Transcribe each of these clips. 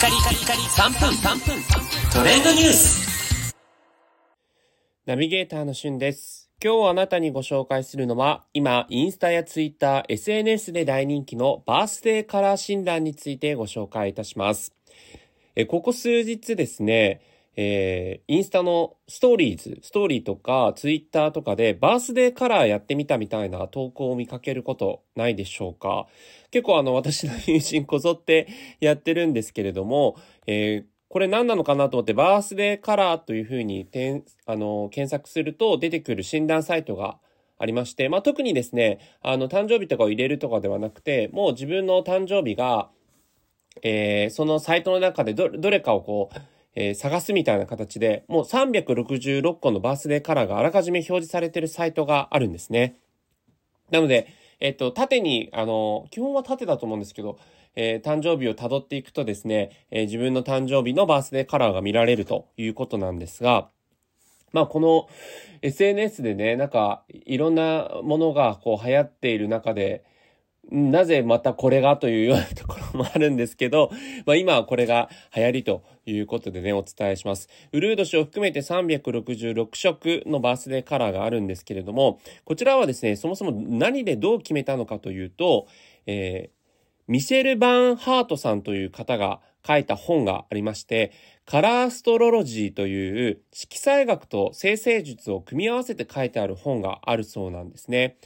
カリカリカリ3分3分トレンドニュースナビゲーターのしゅんです。今日あなたにご紹介するのは、今、インスタやツイッター、SNS で大人気のバースデーカラー診断についてご紹介いたします。えここ数日ですね、えーインスタのストーリーズ、ストーリーとかツイッターとかでバースデーカラーやってみたみたいな投稿を見かけることないでしょうか？結構あの私の友人こぞって やってるんですけれども、えーこれ何なのかなと思ってバースデーカラーというふうにあの検索すると出てくる診断サイトがありまして、まあ、特にですね、あの誕生日とかを入れるとかではなくて、もう自分の誕生日が、えーそのサイトの中でどどれかをこう、えー探すみたいな形で、もう366個のバースデーカラーがあらかじめ表示されているサイトがあるんですね。なので、えっと、縦に、あの、基本は縦だと思うんですけど、えー誕生日を辿っていくとですね、えー自分の誕生日のバースデーカラーが見られるということなんですが、まあこの SNS でね、なんかいろんなものがこう流行っている中で、なぜまたこれがというようなところもあるんですけど、まあ今はこれが流行りということでね、お伝えします。ウルード氏を含めて366色のバースデーカラーがあるんですけれども、こちらはですね、そもそも何でどう決めたのかというと、えーミシェル・バーンハートさんという方が書いた本がありまして、カラーストロロジーという色彩学と生成術を組み合わせて書いてある本があるそうなんですね。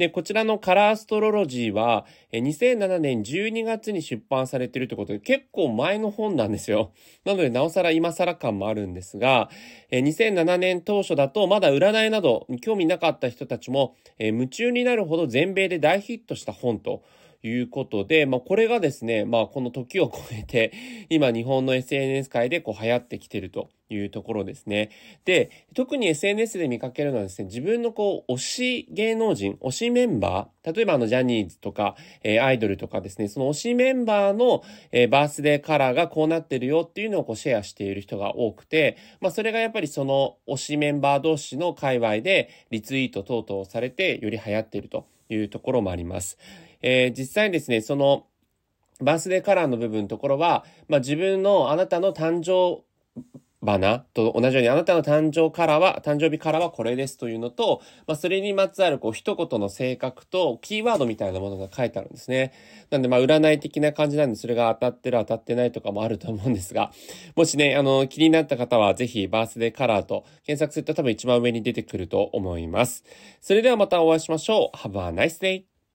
で、こちらのカラーストロロジーは、2007年12月に出版されているということで、結構前の本なんですよ。なので、なおさら今更感もあるんですが、2007年当初だと、まだ占いなど興味なかった人たちも、夢中になるほど全米で大ヒットした本と、いうことで、まあ、これがですね、まあ、この時を超えて、今日本の SNS 界でこう流行ってきてるというところですね。で、特に SNS で見かけるのはですね、自分のこう、推し芸能人、推しメンバー、例えばあの、ジャニーズとか、えーアイドルとかですね、その推しメンバーの、えーバースデーカラーがこうなってるよっていうのをこうシェアしている人が多くて、まあ、それがやっぱりその推しメンバー同士の界隈でリツイート等々されて、より流行っているというところもあります。えー実際にですね、その、バースデーカラーの部分のところは、まあ、自分のあなたの誕生花と同じようにあなたの誕生カラーは、誕生日カラーはこれですというのと、まあ、それにまつわるこう一言の性格とキーワードみたいなものが書いてあるんですね。なんでまあ占い的な感じなんでそれが当たってる当たってないとかもあると思うんですが、もしね、あの気になった方はぜひバースデーカラーと検索すると多分一番上に出てくると思います。それではまたお会いしましょう。Have a nice day!